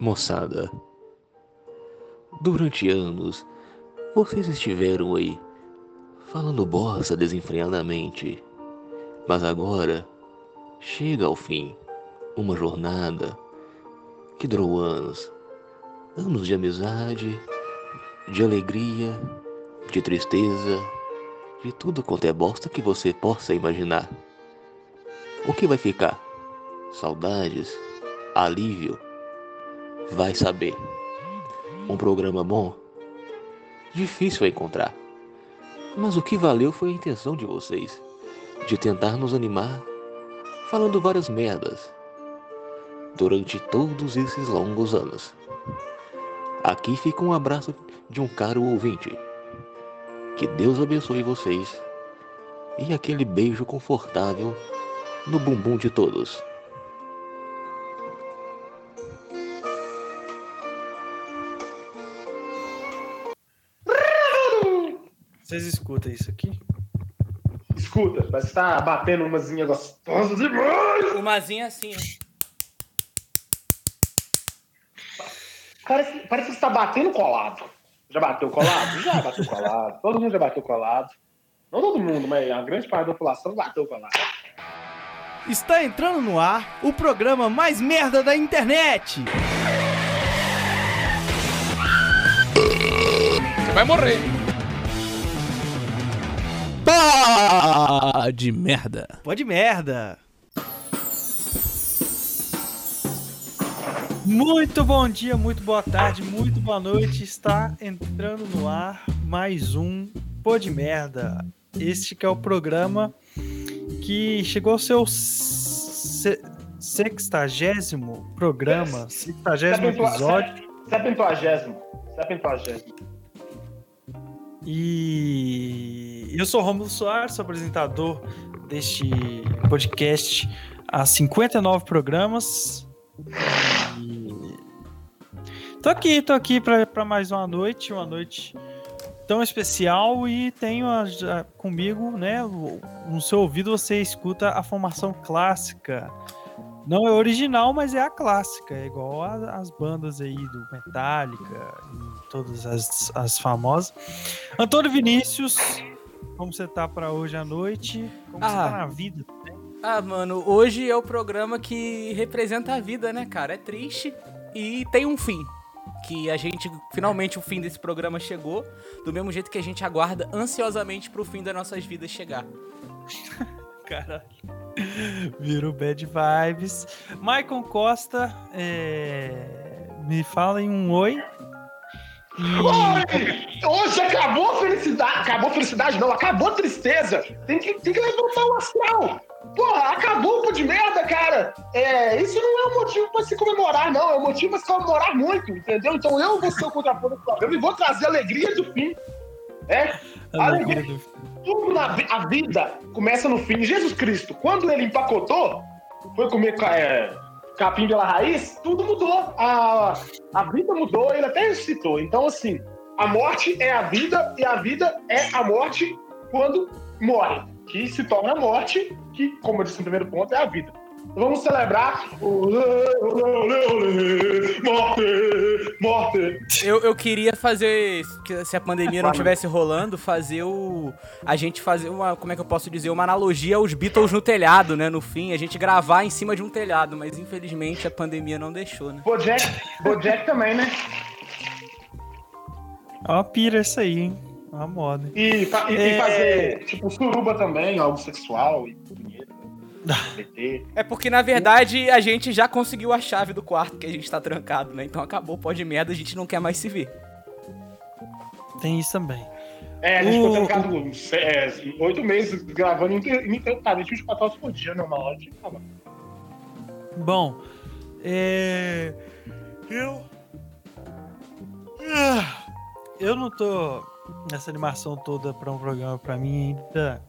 Moçada, durante anos vocês estiveram aí falando bosta desenfreadamente, mas agora chega ao fim uma jornada que durou anos anos de amizade, de alegria, de tristeza, de tudo quanto é bosta que você possa imaginar. O que vai ficar? Saudades? Alívio? Vai saber. Um programa bom? Difícil encontrar. Mas o que valeu foi a intenção de vocês de tentar nos animar, falando várias merdas durante todos esses longos anos. Aqui fica um abraço de um caro ouvinte. Que Deus abençoe vocês e aquele beijo confortável no bumbum de todos. Vocês escutam isso aqui? Escuta, parece que tá batendo umazinha gostosa demais. Umazinha assim, ó. Parece, parece que você tá batendo colado. Já bateu colado? Já bateu colado. Todo mundo já bateu colado. Não todo mundo, mas a grande parte da população bateu colado. Está entrando no ar o programa mais merda da internet. Você vai morrer. Pá de merda. Pode merda. Muito bom dia, muito boa tarde, muito boa noite. Está entrando no ar mais um Pô de Merda. Este que é o programa que chegou ao seu se- sextagésimo programa, sextagésimo episódio. Septuagésimo. Septuagésimo. E eu sou Romulo Soares, sou apresentador deste podcast há 59 programas. E... Tô aqui, tô aqui para mais uma noite, uma noite tão especial e tenho a- a- comigo, né, no seu ouvido você escuta a formação clássica. Não é original, mas é a clássica, é igual as bandas aí do Metallica e todas as, as famosas. Antônio Vinícius, como você tá pra hoje à noite? Como você Ah. tá na vida? Ah, mano, hoje é o programa que representa a vida, né, cara? É triste e tem um fim. Que a gente, finalmente, o fim desse programa chegou, do mesmo jeito que a gente aguarda ansiosamente pro fim das nossas vidas chegar. Caralho. Virou bad vibes. Maicon Costa, é, me fala em um oi. Oi! Hoje acabou a felicidade. Acabou a felicidade, não. Acabou a tristeza. Tem que, tem que levantar o astral. Porra, acabou o pô de merda, cara. É, isso não é um motivo pra se comemorar, não. É um motivo pra se comemorar muito, entendeu? Então eu vou ser o contraponto do problema e vou trazer a alegria do fim. É, a alegria do- tudo na a vida começa no fim. Jesus Cristo, quando ele empacotou, foi comer é, capim pela raiz, tudo mudou. A, a vida mudou, ele até ressuscitou. Então, assim, a morte é a vida e a vida é a morte quando morre. Que se torna a morte, que, como eu disse no primeiro ponto, é a vida. Vamos celebrar morte, morte. Eu, eu queria fazer, se a pandemia não estivesse rolando, fazer o. A gente fazer uma. Como é que eu posso dizer? Uma analogia aos Beatles no telhado, né? No fim, a gente gravar em cima de um telhado, mas infelizmente a pandemia não deixou, né? Bojack, Bojack também, né? É uma pira isso aí, hein? É Uma moda. E, fa- e- e É. fazer, tipo, suruba também, algo sexual e dinheiro. PT. É porque, na verdade, a gente já conseguiu a chave do quarto que a gente tá trancado, né? Então acabou, pode merda, a gente não quer mais se ver. Tem isso também. É, a gente ficou trancado é, oito meses gravando inter- ininterruptamente 24 horas por dia, né? Uma hora de acabar. Bom, é... eu. Ah, Eu não tô nessa animação toda pra um programa pra mim ainda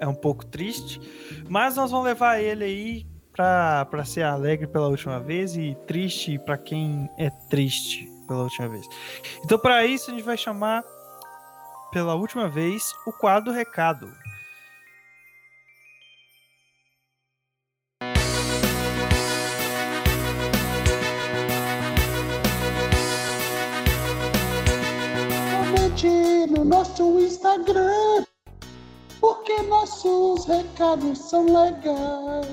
é um pouco triste, mas nós vamos levar ele aí para ser alegre pela última vez e triste para quem é triste pela última vez. Então, para isso, a gente vai chamar pela última vez o quadro Recado. No nosso Instagram nossos recados são legais.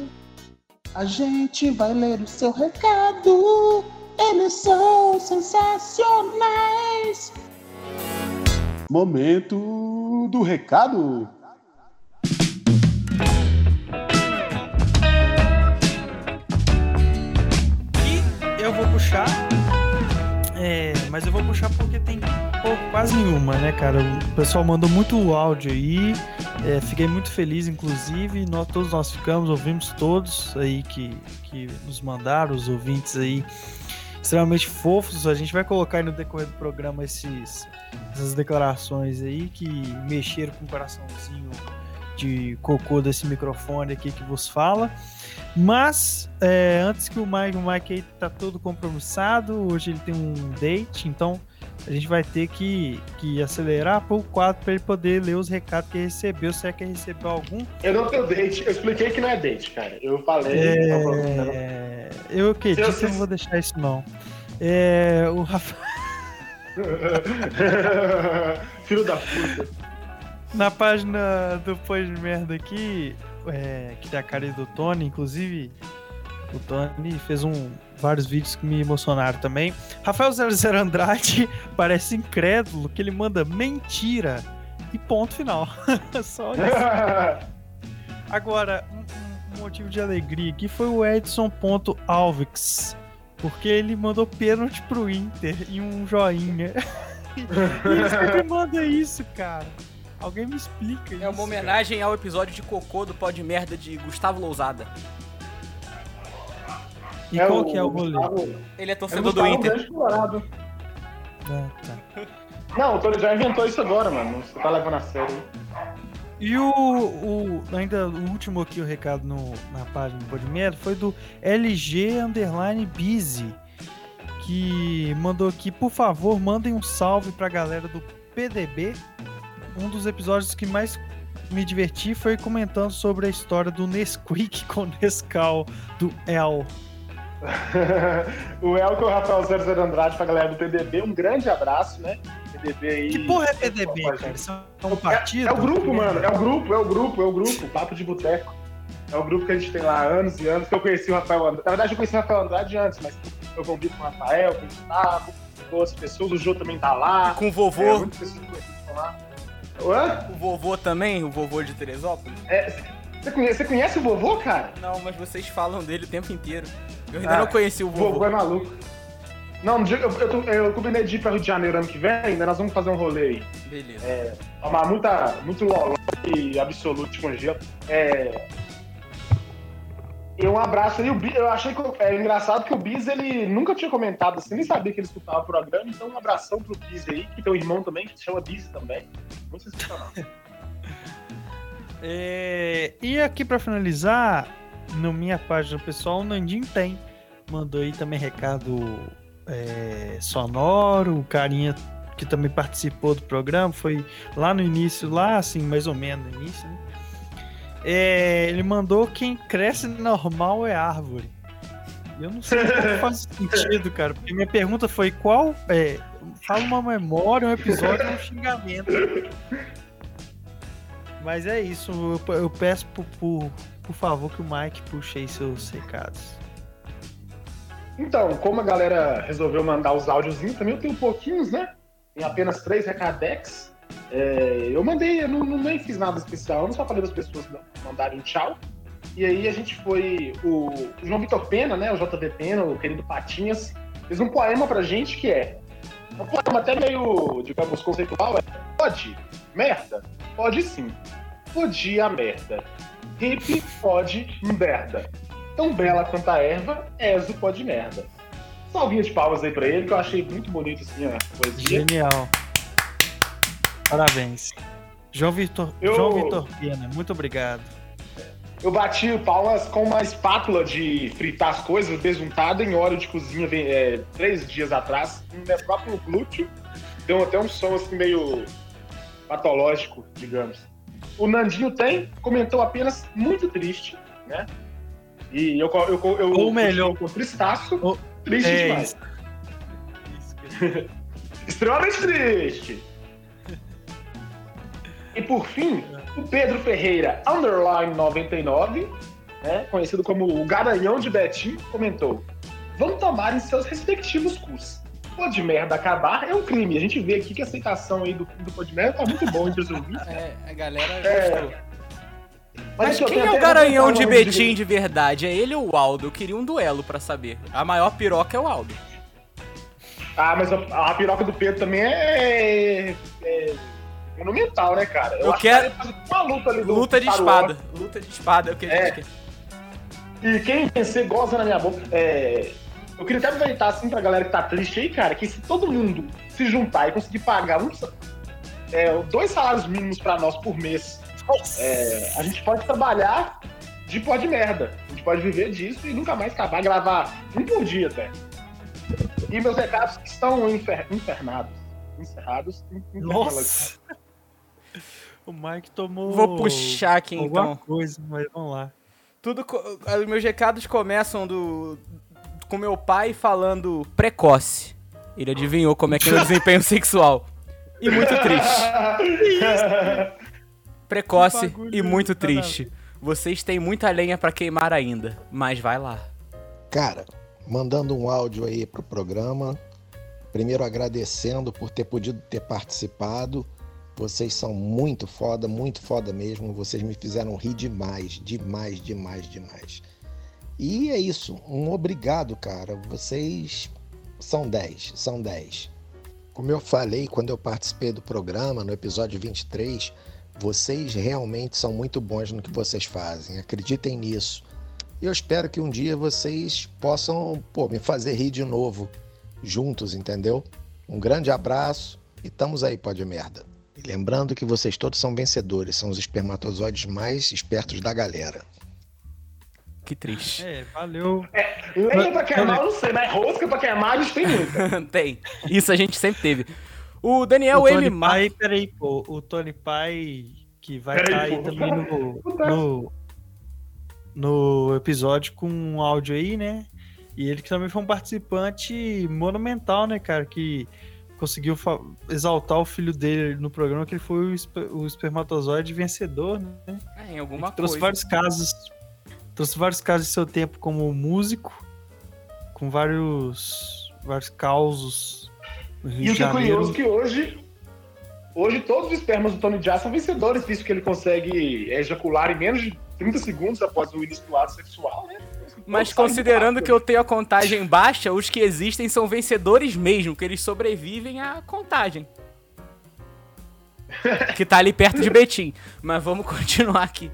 A gente vai ler o seu recado, eles são sensacionais. Momento do recado. E eu vou puxar. É, mas eu vou puxar porque tem pouco, quase nenhuma, né, cara? O pessoal mandou muito áudio aí. É, fiquei muito feliz, inclusive. Nós, todos nós ficamos, ouvimos todos aí que, que nos mandaram, os ouvintes aí extremamente fofos. A gente vai colocar aí no decorrer do programa esses, essas declarações aí que mexeram com o coraçãozinho de cocô desse microfone aqui que vos fala. Mas, é, antes que o Mike, o Mike aí tá todo compromissado, hoje ele tem um date, então a gente vai ter que, que acelerar o quadro para ele poder ler os recados que recebeu, se é que ele recebeu algum. Eu não tenho date, eu expliquei que não é date, cara. Eu falei. tá bom, tá. É, eu acredito Se eu- que eu não vou deixar isso não. É, o Rafa, Filho da puta. na página do Pós de Merda aqui, é, que tem a cara do Tony, inclusive o Tony fez um, vários vídeos que me emocionaram também. Rafael 00 Andrade parece incrédulo que ele manda mentira e ponto final. Só isso. Agora, um, um- motivo de alegria aqui foi o Edson.alvix. Porque ele mandou pênalti pro Inter e um joinha. e ele sempre manda isso, cara. Alguém me explica isso. É uma homenagem ao episódio de Cocô do Pó de Merda de Gustavo Lousada. E qual que é o rolê? Gustavo- Ele é é torcedor do Inter. Colorado. Ah, tá. Não, o Tony já inventou isso agora, mano. Você tá levando a sério. E o, o- ainda o último aqui, o recado no, na página do Podmerda, foi do LG Underline Busy, que mandou aqui, por favor, mandem um salve pra galera do PDB. Um dos episódios que mais me diverti foi comentando sobre a história do Nesquik com Nescau do El. o Elton Rafael 00 Andrade pra galera do PDB, um grande abraço, né? PDB aí. Que porra é PDB, cara? Isso é um partido? É, é o grupo, mano. É o grupo, é o grupo, é o grupo. Papo de Boteco. É o grupo que a gente tem lá há anos e anos, que eu conheci o Rafael Andrade. Na verdade, eu conheci o Rafael Andrade antes, mas eu convido com o Rafael, com o Gustavo, com outras pessoas. O Jô também tá lá. Com o É, vovô. muitas pessoas que lá. Hã? O vovô também, o vovô de Teresópolis. É, você, conhece, você conhece o vovô, cara? Não, mas vocês falam dele o tempo inteiro. Eu ainda Ah, não conheci o O vovô vovô. é maluco. Não, eu, eu, eu combinei de ir pra Rio de Janeiro ano que vem, né? Nós vamos fazer um rolê aí. Beleza. Tomar muita, muito loló e absoluto de congelo. É... E um abraço aí. Eu achei que é engraçado que o Bis ele nunca tinha comentado assim, nem sabia que ele escutava o programa. Então, um abração pro Bis aí, que tem um irmão também que se chama Bis também. Muito sensacional. É, e aqui pra finalizar, na minha página pessoal, o Nandinho tem. Mandou aí também recado é, sonoro, o carinha que também participou do programa, foi lá no início, lá assim, mais ou menos no início, né? É, ele mandou quem cresce normal é árvore. Eu não sei como faz sentido, cara, porque minha pergunta foi qual é, fala uma memória, um episódio, um xingamento. Mas é isso, eu, peço por, por, por favor que o Mike puxe aí seus recados. Então, como a galera resolveu mandar os áudiozinhos, também eu tenho pouquinhos, né? Tem apenas três recadex. É, eu mandei, eu não, não nem fiz nada especial, eu só falei das pessoas mandarem tchau. E aí a gente foi. O, o João Vitor Pena, né? O JV Pena, o querido Patinhas, fez um poema pra gente que é. Um poema até meio, digamos, conceitual. É, pode? Merda? Pode sim. Podia merda. Hip pode merda. Tão bela quanto a erva, és o pó de merda. Salvinha de palmas aí pra ele, que eu achei muito bonito assim a poesia. Genial. Parabéns. João Vitor, Eu- João Vitor Pena, muito obrigado. Eu bati palmas com uma espátula de fritar as coisas, besuntada em óleo de cozinha é, três dias atrás, no meu próprio glúteo. Deu até um som assim meio patológico, digamos. O Nandinho tem, comentou apenas muito triste, né? E eu, eu, eu, eu Ou melhor. com tristaço, Ou- triste É demais. isso. Extremamente triste. E por fim, o Pedro Ferreira, underline 99, né, conhecido como o Garanhão de Betim, comentou: Vão tomar em seus respectivos cursos. Pô de merda acabar é um crime. A gente vê aqui que a aceitação aí do, do pô de merda tá muito bom entre os ouvintes. É, a galera É. Mas ó, quem é o garanhão de Betim de verdade? É ele ou o Aldo? Eu queria um duelo pra saber. A maior piroca é o Aldo. Ah, mas a, a piroca do Pedro também é, é monumental, né, cara? Eu acho quero- que uma luta ali do Luta de espada. Luta de espada. é o que É. que- E quem vencer goza na minha boca. É, eu queria até aproveitar assim pra galera que tá triste aí, cara, que se todo mundo se juntar e conseguir pagar um, é, dois salários mínimos pra nós por mês, é, a gente pode trabalhar de pó de merda. A gente pode viver disso e nunca mais acabar, gravar um por dia até. E meus recados estão infer- infernados. Encerrados. Nossa! O Mike tomou. Vou puxar aqui alguma então. coisa, mas vamos lá. Tudo, co- os meus recados começam do com meu pai falando precoce. Ele adivinhou como é que é o desempenho sexual. E muito triste. Precoce e muito triste. Vocês têm muita lenha pra queimar ainda, mas vai lá. Cara, mandando um áudio aí pro programa. Primeiro agradecendo por ter podido ter participado. Vocês são muito foda, muito foda mesmo. Vocês me fizeram rir demais, demais, demais, demais. E é isso. Um obrigado, cara. Vocês são 10, são 10. Como eu falei quando eu participei do programa, no episódio 23, vocês realmente são muito bons no que vocês fazem. Acreditem nisso. Eu espero que um dia vocês possam pô, me fazer rir de novo, juntos, entendeu? Um grande abraço e estamos aí, pode merda. E lembrando que vocês todos são vencedores, são os espermatozoides mais espertos da galera. Que triste. É, valeu. Lenha pra queimar, eu não sei, mas rosca pra queimar a gente tem muita. Tem. Isso a gente sempre teve. O Daniel o M. Pai, peraí, pô. O Tony Pai, que vai estar aí pô. também no, no, no episódio com um áudio aí, né? E ele que também foi um participante monumental, né, cara? Que conseguiu exaltar o filho dele no programa, que ele foi o, esper- o espermatozoide vencedor, né? É, em alguma trouxe coisa. vários casos. Trouxe vários casos de seu tempo como músico, com vários, vários causos E o que é curioso que hoje, hoje todos os espermas do Tony Jaa são vencedores, visto que ele consegue ejacular em menos de 30 segundos após o início do ato sexual, né? Mas considerando do que eu tenho a contagem baixa, os que existem são vencedores mesmo, que eles sobrevivem à contagem. Que tá ali perto de Betim. Mas vamos continuar aqui.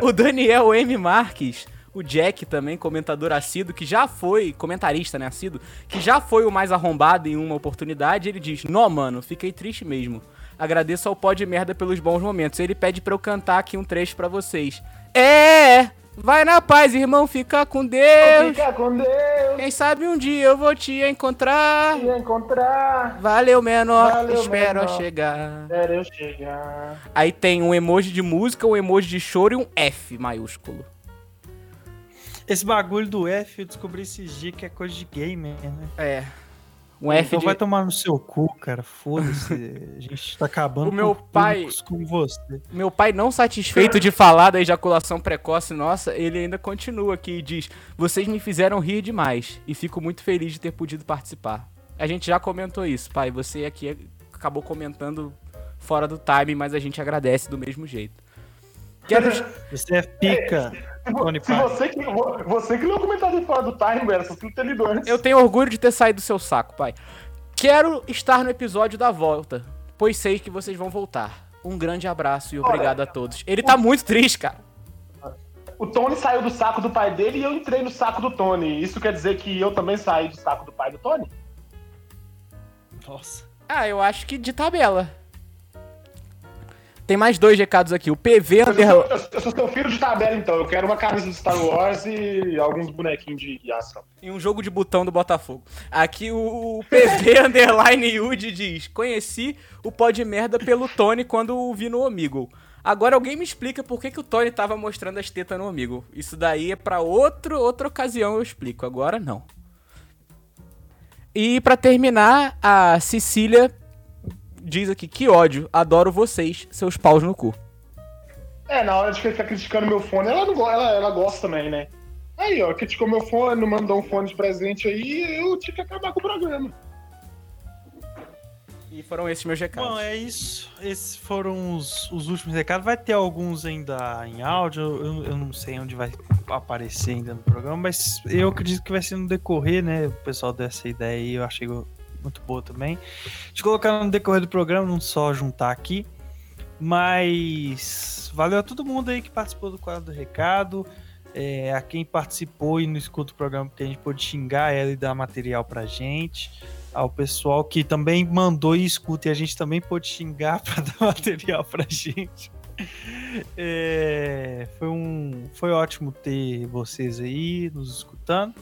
O, o Daniel M. Marques, o Jack também, comentador assíduo, que já foi, comentarista, né, assíduo, que já foi o mais arrombado em uma oportunidade, ele diz, Nó, mano, fiquei triste mesmo. Agradeço ao pó de merda pelos bons momentos. Ele pede pra eu cantar aqui um trecho pra vocês. É! Vai na paz, irmão, fica com Deus. Fica com Deus, Quem sabe um dia eu vou te encontrar. te encontrar, Valeu, menor. Valeu, Espero menor. chegar. espera eu chegar. Aí tem um emoji de música, um emoji de choro e um F maiúsculo. Esse bagulho do F eu descobri esses dias que é coisa de gamer, né? É. Um F então de. vai tomar no seu cu, cara. Foda-se. A gente tá acabando O meu com pai- como você. Meu pai, não satisfeito de falar da ejaculação precoce nossa, ele ainda continua aqui e diz: Vocês me fizeram rir demais e fico muito feliz de ter podido participar. A gente já comentou isso, pai. Você aqui acabou comentando fora do time, mas a gente agradece do mesmo jeito. Quero. Você é pica, Tony Se você que, você que leu o comentário fora do time, lido antes. Eu tenho orgulho de ter saído do seu saco, pai. Quero estar no episódio da volta, pois sei que vocês vão voltar. Um grande abraço e obrigado a todos. Ele tá muito triste, cara. O Tony saiu do saco do pai dele e eu entrei no saco do Tony. Isso quer dizer que eu também saí do saco do pai do Tony? Nossa. Ah, eu acho que de tabela. Tem mais dois recados aqui. O PV Eu sou, seu- eu sou seu filho de tabela, então. Eu quero uma camisa do Star Wars e alguns bonequinhos de ação. em um jogo de botão do Botafogo. Aqui o PV Underline Yudi diz: Conheci o pó de merda pelo Tony quando o vi no Omegle. Agora alguém me explica por que, que o Tony tava mostrando as tetas no Omegle. Isso daí é pra outro, outra ocasião eu explico. Agora não. E pra terminar, a Cecília diz aqui, que ódio, adoro vocês, seus paus no cu. É, na hora de ficar criticando meu fone, ela, não, ela, ela gosta também, né? Aí, ó, criticou meu fone, não mandou um fone de presente aí, eu tinha que acabar com o programa. E foram esses meus recados. Bom, é isso. Esses foram os, os últimos recados. Vai ter alguns ainda em áudio. Eu, eu não sei onde vai aparecer ainda no programa, mas eu acredito que vai ser no decorrer, né? O pessoal dessa ideia aí eu achei muito boa também. De colocar no decorrer do programa, não só juntar aqui. Mas valeu a todo mundo aí que participou do quadro do recado. É, a quem participou e não escuta o programa, porque a gente pôde xingar ela e dar material pra gente ao pessoal que também mandou e escuta e a gente também pôde xingar para dar material pra gente. É, foi um foi ótimo ter vocês aí nos escutando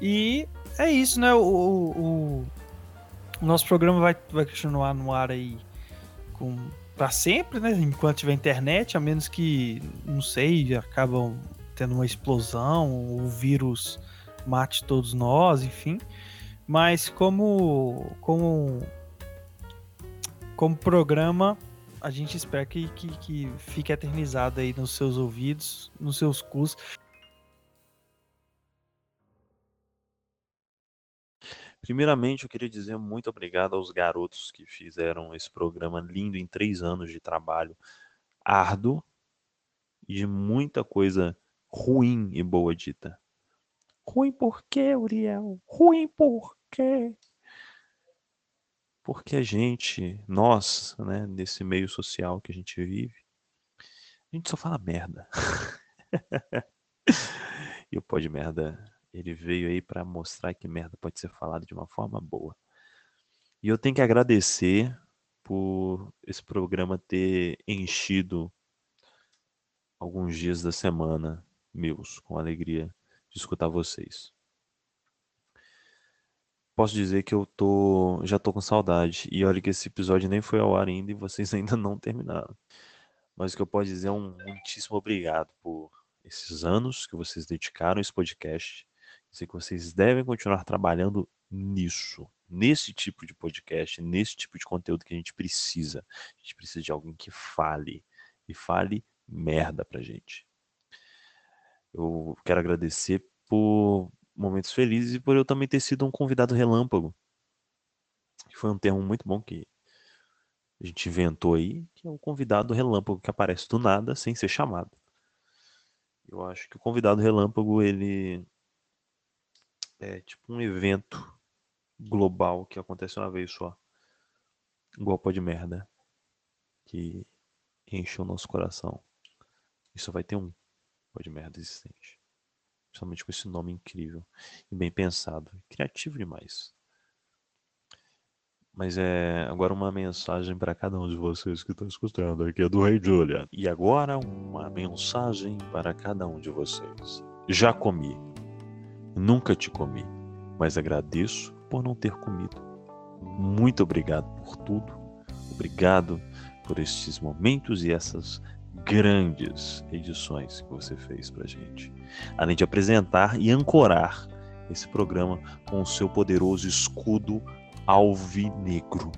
e é isso né o, o nosso programa vai, vai continuar no ar aí com para sempre né enquanto tiver internet a menos que não sei acabam tendo uma explosão o vírus mate todos nós enfim mas como como como programa a gente espera que, que, que fique eternizado aí nos seus ouvidos, nos seus cus. Primeiramente, eu queria dizer muito obrigado aos garotos que fizeram esse programa lindo em três anos de trabalho árduo e de muita coisa ruim e boa dita. Ruim por quê, Uriel? Ruim por quê? Porque a gente, nós, né, nesse meio social que a gente vive, a gente só fala merda. e o pó de merda, ele veio aí para mostrar que merda pode ser falado de uma forma boa. E eu tenho que agradecer por esse programa ter enchido alguns dias da semana meus com alegria de escutar vocês. Posso dizer que eu tô já tô com saudade e olha que esse episódio nem foi ao ar ainda e vocês ainda não terminaram. Mas o que eu posso dizer é um muitíssimo obrigado por esses anos que vocês dedicaram a esse podcast. Sei que vocês devem continuar trabalhando nisso, nesse tipo de podcast, nesse tipo de conteúdo que a gente precisa. A gente precisa de alguém que fale e fale merda pra gente. Eu quero agradecer por momentos felizes e por eu também ter sido um convidado relâmpago. Foi um termo muito bom que a gente inventou aí, que é o convidado relâmpago que aparece do nada sem ser chamado. Eu acho que o convidado relâmpago ele é tipo um evento global que acontece uma vez só. Igual pó de merda. Que enche o nosso coração. E só vai ter um pó de merda existente. Principalmente com esse nome incrível e bem pensado. Criativo demais. Mas é agora uma mensagem para cada um de vocês que estão escutando aqui é do Rei Julian. E agora uma mensagem para cada um de vocês. Já comi. Nunca te comi, mas agradeço por não ter comido. Muito obrigado por tudo. Obrigado por estes momentos e essas grandes edições que você fez pra gente. Além de apresentar e ancorar esse programa com o seu poderoso escudo alvinegro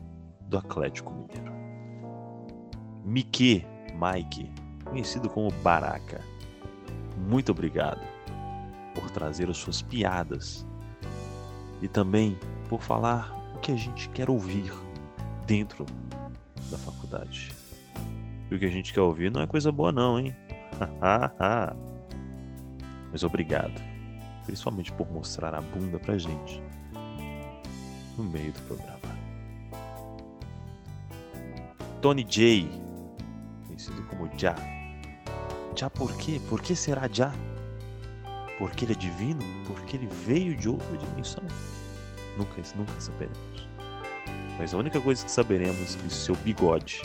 do Atlético Mineiro. Mike, Mike, conhecido como Baraka. Muito obrigado por trazer as suas piadas e também por falar o que a gente quer ouvir dentro da faculdade. E o que a gente quer ouvir não é coisa boa não, hein? Mas obrigado, principalmente por mostrar a bunda pra gente no meio do programa. Tony J, conhecido como Já. Já por quê? Por que será Já? Porque ele é divino? Porque ele veio de outra dimensão? Nunca, nunca saberemos. Mas a única coisa que saberemos é que seu bigode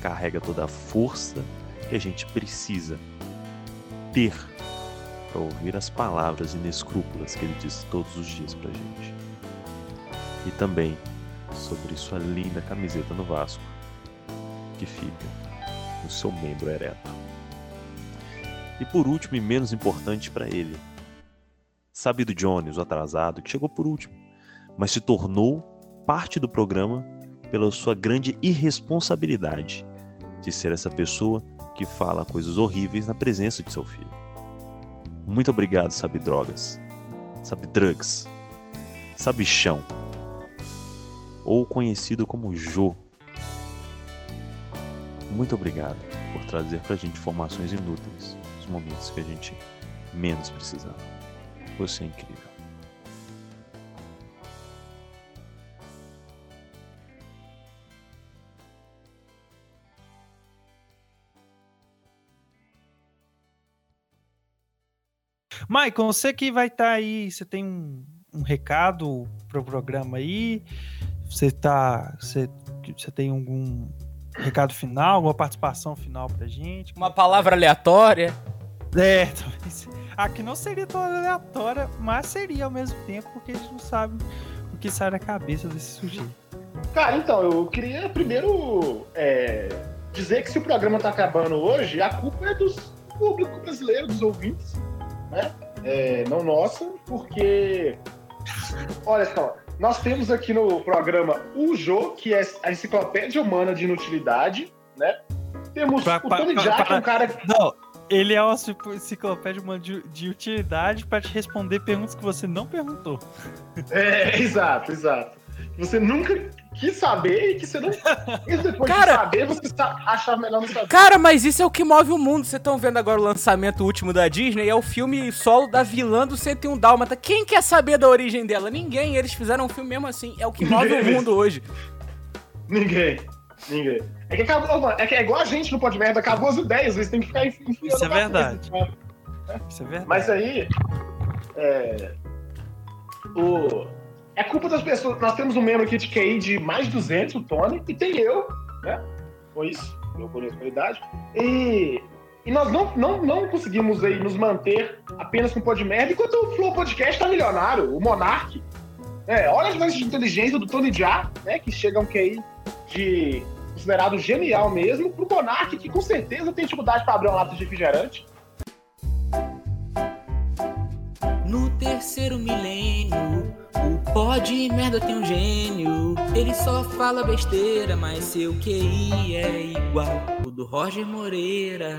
carrega toda a força que a gente precisa ter para ouvir as palavras inescrúpulas que ele diz todos os dias pra gente. E também sobre sua linda camiseta no Vasco, que fica no seu membro ereto. E por último e menos importante para ele, sabe do Jones, o atrasado, que chegou por último, mas se tornou parte do programa pela sua grande irresponsabilidade de ser essa pessoa que fala coisas horríveis na presença de seu filho. Muito obrigado, sabe drogas, sabe drugs, sabe chão, ou conhecido como Jô. Muito obrigado por trazer pra gente informações inúteis nos momentos que a gente menos precisava. Você é incrível. Maicon, você que vai estar aí, você tem um, um recado pro programa aí? Você tá. Você, você tem algum recado final, alguma participação final pra gente? Uma palavra aleatória. É, talvez. Aqui não seria tão aleatória, mas seria ao mesmo tempo, porque a gente não sabe o que sai da cabeça desse sujeito. Cara, então, eu queria primeiro é, dizer que se o programa tá acabando hoje, a culpa é dos público brasileiro, dos ouvintes, né? É, não nossa, porque. Olha só, nós temos aqui no programa o Jô, que é a enciclopédia humana de inutilidade, né? Temos Pra- o Tony pra- Jack, pra- um cara que Não, ele é uma enciclopédia de, de utilidade para te responder perguntas que você não perguntou. É, exato, exato. Você nunca quis saber e que você não. E depois Cara- de saber, você achava melhor não saber. Cara, mas isso é o que move o mundo. Vocês estão vendo agora o lançamento último da Disney? É o filme solo da vilã do 101 Dálmata. Quem quer saber da origem dela? Ninguém. Eles fizeram um filme mesmo assim. É o que move o mundo hoje. Ninguém. Ninguém. É que acabou, mano, é que é igual a gente no Pode Merda, acabou as ideias, eles têm que ficar enfi- enfiando Isso é verdade. né? Isso é verdade. Mas aí. É. O. É culpa das pessoas. Nós temos um membro aqui de QI de mais de 200, o Tony, e tem eu, né? Foi isso, eu conheço a idade. E. E nós não, não, não conseguimos aí nos manter apenas com o Pod Merda, enquanto o Flow Podcast tá milionário, o Monark. É, olha a diferença de inteligência do Tony Já, né? Que chega um QI de considerado genial mesmo, pro Monark, que com certeza tem dificuldade para abrir uma lata de refrigerante. No terceiro milênio, o pó de merda tem um gênio. Ele só fala besteira, mas seu QI é igual o do Roger Moreira.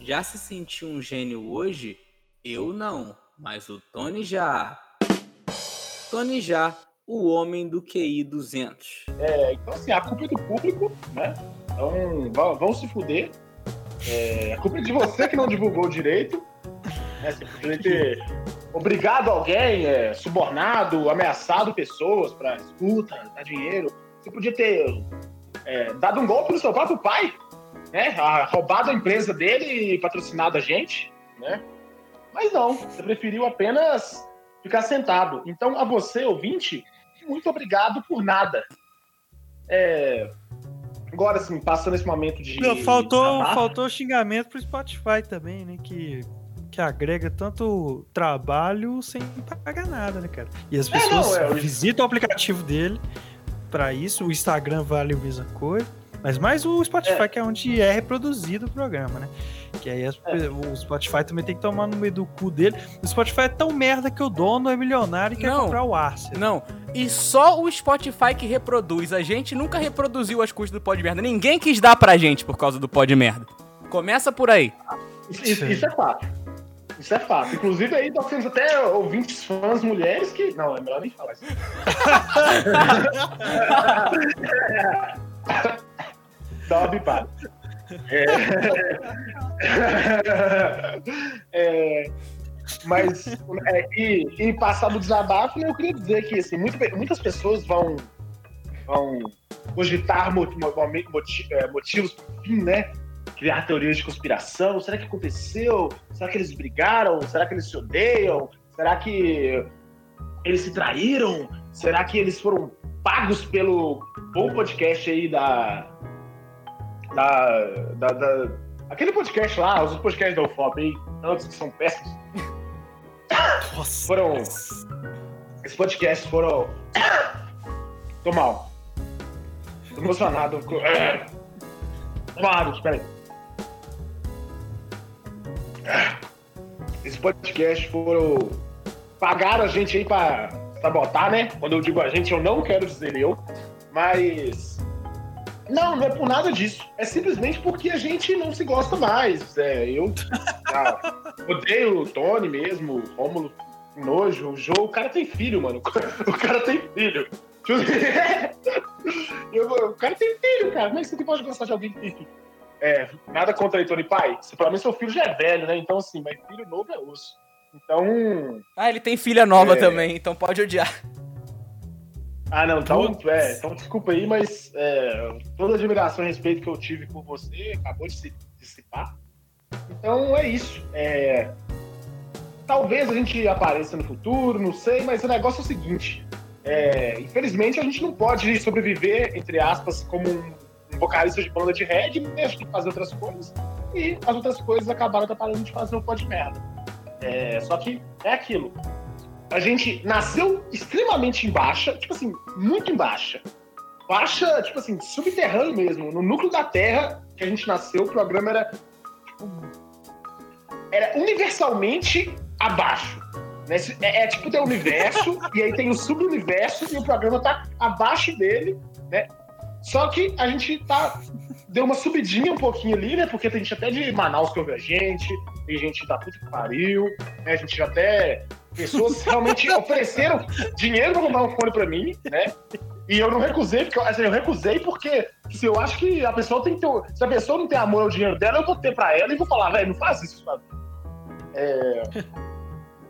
Já se sentiu um gênio hoje? Eu não, mas o Tony já. Tony já, o homem do QI 200. É, então, assim, a culpa é do público, né? Então, vão, se fuder. É, a culpa é de você que não divulgou direito. Né? Você poderia ter obrigado alguém, é, subornado, ameaçado pessoas para escuta, dar dinheiro. Você podia ter é, dado um golpe no seu próprio pai, né? A- Roubado a empresa dele e patrocinado a gente, né? Mas não, você preferiu apenas ficar sentado. Então, a você, ouvinte, muito obrigado por nada. É, Agora, assim, passando esse momento de. Não, faltou, desabafo, faltou xingamento pro Spotify também, né? Que, que agrega tanto trabalho sem pagar nada, né, cara? E as É, pessoas não, é, visitam o aplicativo dele pra isso. O Instagram vale a mesma coisa. Mas mais o Spotify, É. que é onde é reproduzido o programa, né? Que aí as- É. o Spotify também tem que tomar no meio do cu dele. O Spotify é tão merda que o dono é milionário e quer Não. comprar o Arce. Não. E só o Spotify que reproduz. A gente nunca reproduziu as custas do pó de merda. Ninguém quis dar pra gente por causa do pó de merda. Começa por aí. Isso, isso- isso é fato. Isso é fato. Inclusive, aí nós temos até ouvintes fãs mulheres que. Não, é melhor nem falar isso. Dá uma bipada. É... É, Mas, é, e, e passar do desabafo, eu queria dizer que assim, muito- muitas pessoas vão, vão cogitar é, motivos pro fim, né? Criar teorias de conspiração. Será que aconteceu? Será que eles brigaram? Será que eles se odeiam? Será que eles se traíram? Será que eles foram pagos pelo bom podcast aí da. Da. da, da- aquele podcast lá, os podcasts da UFOP aí, tantos que são péssimos. Nossa. Foram. Esses podcasts foram. Tô mal. Tô emocionado. Tô Tô mal, espera aí. esse podcast foram. Pagaram a gente aí pra sabotar, né? Quando eu digo a gente, eu não quero dizer eu. Mas. Não, não é por nada disso. É simplesmente porque a gente não se gosta mais. É, eu ah, odeio o Tony mesmo, o Rômulo, nojo, o Joe. O cara tem filho, mano. O cara tem filho. Eu- o cara tem filho, cara. Como é que você pode gostar de alguém que tem filho? É, nada contra aí, Tony Pai. Pelo menos seu filho já é velho, né? Então, assim, mas filho novo é osso. Então. Ah, ele tem filha nova É. também, então pode odiar. Ah, não, então, é, então desculpa aí, mas é, toda a admiração e respeito que eu tive por você acabou de se dissipar. Então é isso. É, talvez a gente apareça no futuro, não sei, mas o negócio é o seguinte: é, infelizmente a gente não pode sobreviver, entre aspas, como um, um vocalista de banda de reggae, tem que fazer outras coisas. E as outras coisas acabaram atrapalhando de fazer o pó de merda. É, só que é aquilo a gente nasceu extremamente em baixa, tipo assim, muito em baixa. Baixa, tipo assim, subterrâneo mesmo. No núcleo da Terra que a gente nasceu, o programa era, tipo, era universalmente abaixo. né? É, é tipo tem o universo, e aí tem o subuniverso, e o programa tá abaixo dele, né? Só que a gente tá. Deu uma subidinha um pouquinho ali, né? Porque tem gente até de Manaus que ouve a gente, tem gente da puta que pariu, né? A gente até. Pessoas realmente ofereceram dinheiro pra comprar um fone pra mim, né? E eu não recusei, porque assim, eu recusei porque se eu acho que a pessoa tem que ter. Se a pessoa não tem amor ao dinheiro dela, eu vou ter pra ela e vou falar, velho, não faz isso, sabe? É,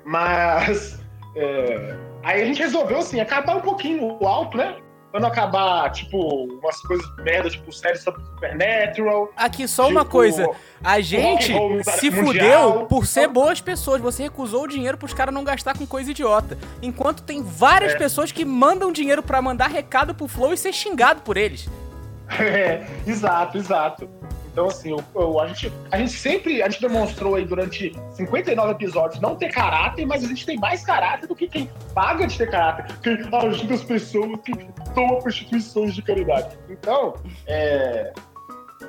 mas. é, aí a gente resolveu, assim, acabar um pouquinho o alto, né? Pra não acabar, tipo, umas coisas merda, tipo, série sobre Supernatural. Aqui, só uma Tipo, coisa. A gente se mundial. fudeu por ser boas pessoas. Você recusou o dinheiro pros caras não gastar com coisa idiota. Enquanto tem várias É. pessoas que mandam dinheiro pra mandar recado pro Flow e ser xingado por eles. É, exato, exato. Então, assim, eu- eu- a, gente, a gente sempre, a gente demonstrou aí durante 59 episódios não ter caráter, mas a gente tem mais caráter do que quem paga de ter caráter, quem ajuda as pessoas, quem toma prostituições de caridade. Então, é,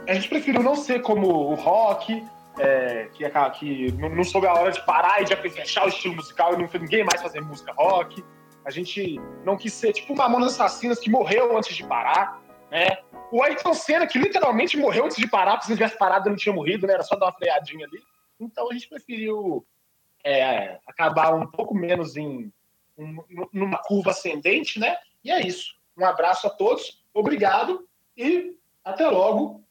a gente preferiu não ser como o rock, é, que, é- que não, soube a hora de parar e de fechar o estilo musical e não fez ninguém mais fazer música rock. A gente não quis ser tipo o Mamonas Assassinas que morreu antes de parar, né? O Ayrton Senna, que literalmente morreu antes de parar, se não tivesse parado não tinha morrido, né? Era só dar uma freadinha ali. Então a gente preferiu é, acabar um pouco menos em um- numa curva ascendente, né? E é isso. Um abraço a todos, obrigado e até logo.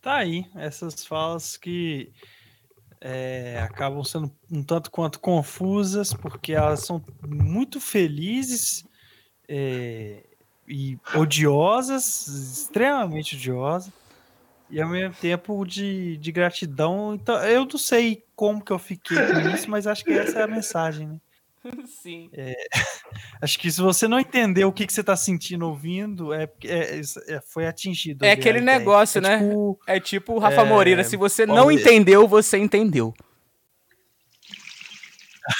Tá aí, essas falas que é, acabam sendo um tanto quanto confusas, porque elas são muito felizes é, e odiosas, extremamente odiosas, e ao mesmo tempo de, de gratidão. Então, eu não sei como que eu fiquei com isso, mas acho que essa é a mensagem, né? Sim. Acho que se você não entender o que, que você tá sentindo ouvindo, é, porque é- é- foi atingido. É aquele negócio, É né? tipo, É tipo o Rafa É, Moreira. Se você não entendeu, você entendeu.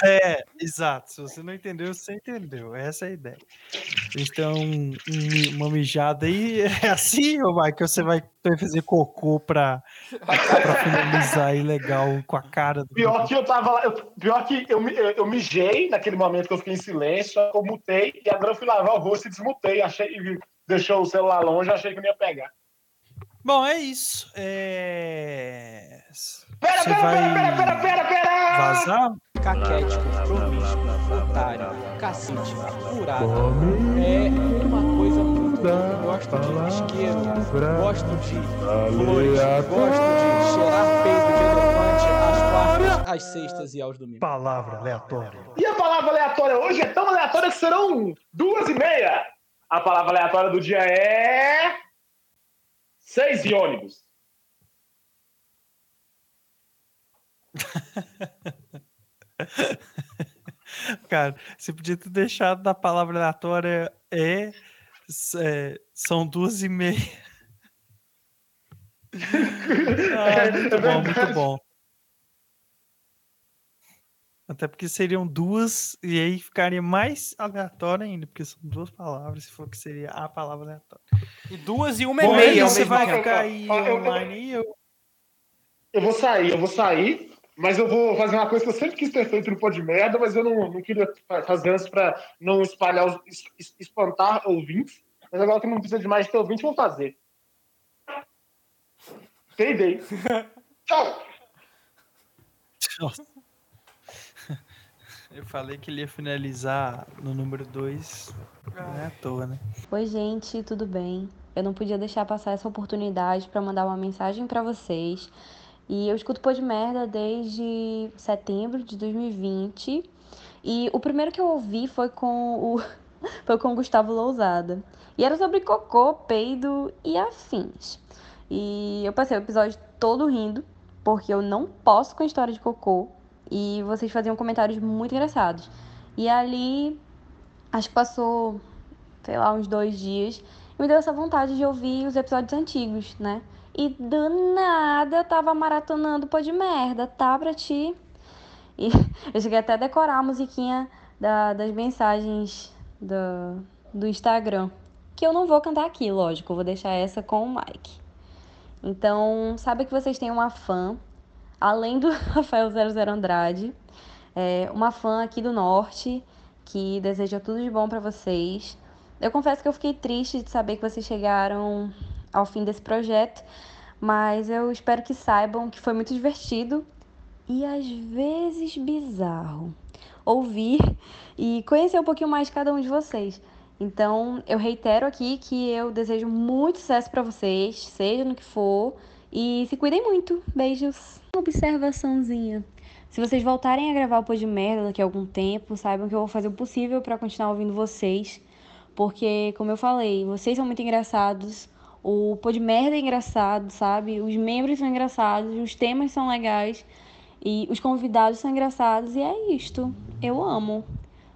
É, exato. Se você não entendeu, você entendeu. Essa é a ideia. Então, um- um- uma mijada aí é assim, ô Mike, você vai fazer cocô pra, pra finalizar aí legal com a cara do. Pior que eu tava lá, eu- pior que eu, me- eu, eu mijei naquele momento que eu fiquei em silêncio, eu mutei e agora eu fui lavar o rosto e desmutei. Achei, deixou o celular longe, achei que não ia pegar. Bom, é isso. É... Pera, pera, vai pera, pera, pera, pera! vazar? Caquético, promíscuo, otário, cacete, furado. É uma coisa muito. Eu gosto de isqueiro, gosto de flores, gosto de cheirar peito de elefante às quartas, às sextas e aos domingos. Palavra aleatória. E a palavra aleatória hoje é tão aleatória que serão duas e meia. A palavra aleatória do dia é. Seis e ônibus. Cara, você podia ter deixado da palavra aleatória é, é, são duas e meia. Ah, muito É bom, muito bom. Até porque seriam duas, e aí ficaria mais aleatório ainda, porque são duas palavras, se for que seria a palavra aleatória. E duas e uma e meia você vai ficar aí eu. Eu vou sair, eu vou sair, mas eu vou fazer uma coisa que eu sempre quis ter feito no pó de merda, mas eu não, não queria fa- fazer antes pra não espalhar, os, es- es- espantar ouvintes. Mas agora que não precisa de mais ter ouvinte, eu vou fazer. Entendei. Tchau! Nossa. Eu falei que ele ia finalizar no número 2. Não é à toa, né? Oi, gente, tudo bem? Eu não podia deixar passar essa oportunidade para mandar uma mensagem para vocês. E eu escuto Pô de Merda desde setembro de 2020. E o primeiro que eu ouvi foi com o foi com o Gustavo Lousada. E era sobre cocô, peido e afins. E eu passei o episódio todo rindo, porque eu não posso com a história de cocô. E vocês faziam comentários muito engraçados. E ali, acho que passou sei lá, uns dois dias, e me deu essa vontade de ouvir os episódios antigos, né? E do nada eu tava maratonando pô de merda, tá pra ti? E eu cheguei até a decorar a musiquinha da- das mensagens do, do Instagram. Que eu não vou cantar aqui, lógico, eu vou deixar essa com o Mike. Então, sabe que vocês têm uma fã, além do Rafael 00 Andrade, é, uma fã aqui do Norte, que deseja tudo de bom pra vocês. Eu confesso que eu fiquei triste de saber que vocês chegaram ao fim desse projeto, mas eu espero que saibam que foi muito divertido e às vezes bizarro ouvir e conhecer um pouquinho mais de cada um de vocês. Então, eu reitero aqui que eu desejo muito sucesso pra vocês, seja no que for, e se cuidem muito. Beijos. Uma observaçãozinha. Se vocês voltarem a gravar o Pô de Merda daqui a algum tempo, saibam que eu vou fazer o possível pra continuar ouvindo vocês. Porque, como eu falei, vocês são muito engraçados. O Pô de Merda é engraçado, sabe? Os membros são engraçados, os temas são legais. E os convidados são engraçados. E é isto. Eu amo.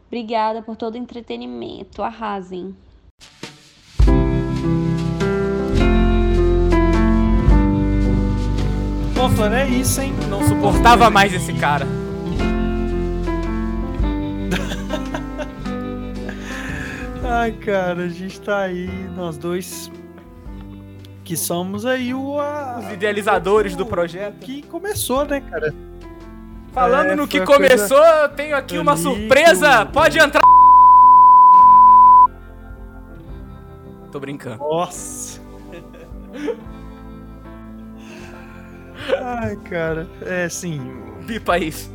Obrigada por todo o entretenimento. Arrasem. Flor, é isso, hein? Não suportava mais esse cara. Ai, cara, a gente tá aí, nós dois. Que somos aí o. a- Os idealizadores do o- projeto. Que começou, né, cara? Falando É, no que a coisa- começou, eu tenho aqui uma surpresa. Pode entrar. Tô brincando. Nossa. Ai, cara, é assim. Bipa isso.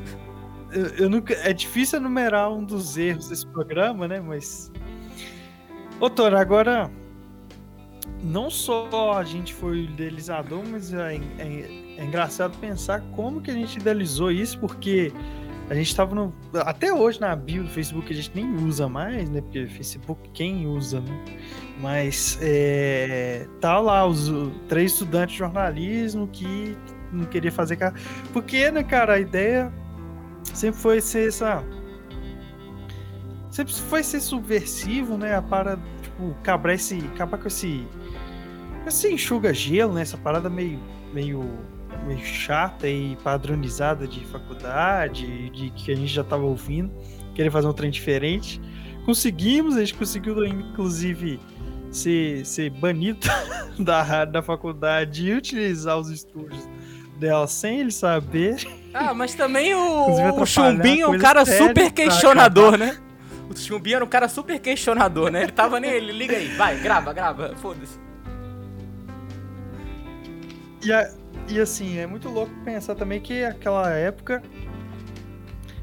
Eu, eu nunca. É difícil enumerar um dos erros desse programa, né? Mas. Ô, Toro, agora. Não só a gente foi idealizador, mas é, é- é engraçado pensar como que a gente idealizou isso, porque a gente tava no. Até hoje na bio do Facebook a gente nem usa mais, né? Porque Facebook quem usa, né? Mas é, tá lá os três estudantes de jornalismo que não queria fazer. Porque, né, cara, a ideia sempre foi ser essa. Sempre foi ser subversivo, né? A para, tipo, acabar, esse, acabar com esse. Esse enxuga-gelo, né? Essa parada meio, meio, meio chata e padronizada de faculdade, de que a gente já tava ouvindo, querer fazer um trem diferente. Conseguimos, a gente conseguiu, inclusive, ser, ser banido da, da faculdade e utilizar os estúdios dela sem ele saber. Ah, mas também o, o Chumbinho é um cara super questionador, né? O Chumbinho era um cara super questionador, né? Ele tava nem ele, liga aí, vai, grava, grava, foda-se. E, e assim, é muito louco pensar também que aquela época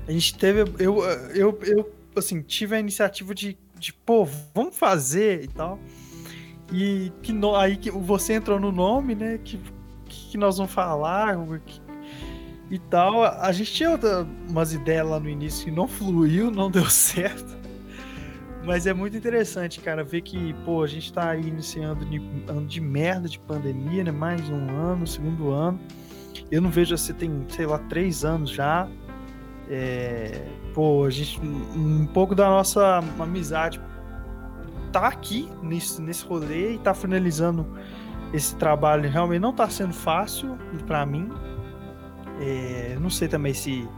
a gente teve. Eu, eu, eu assim, tive a iniciativa de, de pô, vamos fazer e tal. E que no- aí que você entrou no nome, né? Que, que nós vamos falar que- e tal. A gente tinha outra- umas ideias lá no início que não fluiu, não deu certo. Mas é muito interessante, cara, ver que, pô, a gente tá aí iniciando de, ano de merda de pandemia, né? Mais um ano, segundo ano. Eu não vejo você tem, sei lá, três anos já. É, pô, a gente. Um pouco da nossa amizade tá aqui nesse, nesse rolê e tá finalizando esse trabalho. Realmente não tá sendo fácil pra mim. É, não sei também se